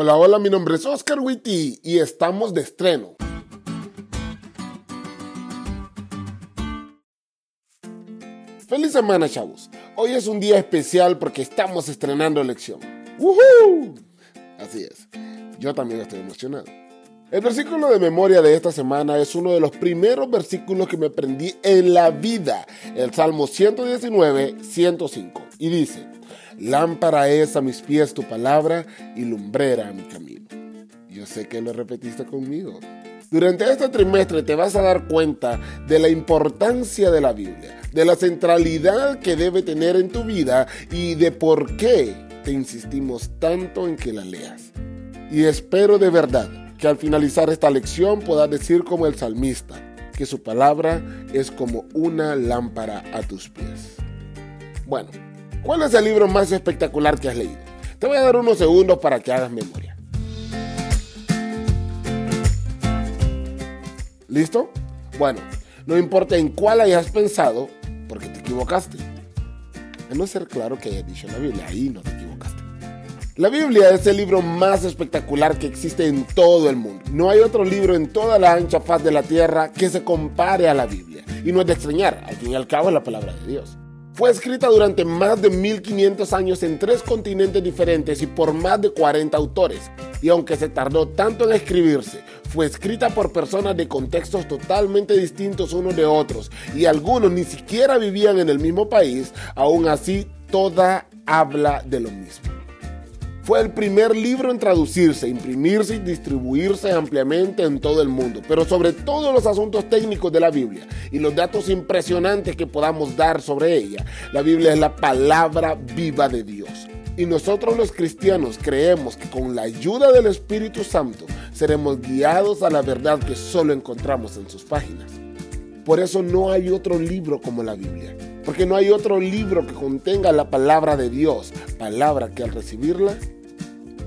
Hola, hola, mi nombre es Oscar Witty y estamos de estreno. Feliz semana, chavos. Hoy es un día especial porque estamos estrenando lección. ¡Woohoo! Así es. Yo también estoy emocionado. El versículo de memoria de esta semana es uno de los primeros versículos que me aprendí en la vida, el Salmo 119, 105, y dice, Lámpara es a mis pies tu palabra y lumbrera a mi camino. Yo sé que lo repetiste conmigo. Durante este trimestre te vas a dar cuenta de la importancia de la Biblia, de la centralidad que debe tener en tu vida y de por qué te insistimos tanto en que la leas. Y espero de verdad que al finalizar esta lección puedas decir como el salmista, que su palabra es como una lámpara a tus pies. Bueno, ¿cuál es el libro más espectacular que has leído? Te voy a dar unos segundos para que hagas memoria. ¿Listo? Bueno, no importa en cuál hayas pensado, porque te equivocaste. A no ser claro que haya dicho la Biblia, ahí no te equivocaste. La Biblia es el libro más espectacular que existe en todo el mundo. No hay otro libro en toda la ancha faz de la tierra que se compare a la Biblia. Y no es de extrañar, al fin y al cabo es la palabra de Dios. Fue escrita durante más de 1500 años en tres continentes diferentes y por más de 40 autores. Y aunque se tardó tanto en escribirse, fue escrita por personas de contextos totalmente distintos unos de otros y algunos ni siquiera vivían en el mismo país, aún así toda habla de lo mismo. Fue el primer libro en traducirse, imprimirse y distribuirse ampliamente en todo el mundo, pero sobre todos los asuntos técnicos de la Biblia y los datos impresionantes que podamos dar sobre ella, la Biblia es la palabra viva de Dios. Y nosotros los cristianos creemos que con la ayuda del Espíritu Santo seremos guiados a la verdad que solo encontramos en sus páginas. Por eso no hay otro libro como la Biblia, porque no hay otro libro que contenga la palabra de Dios, palabra que al recibirla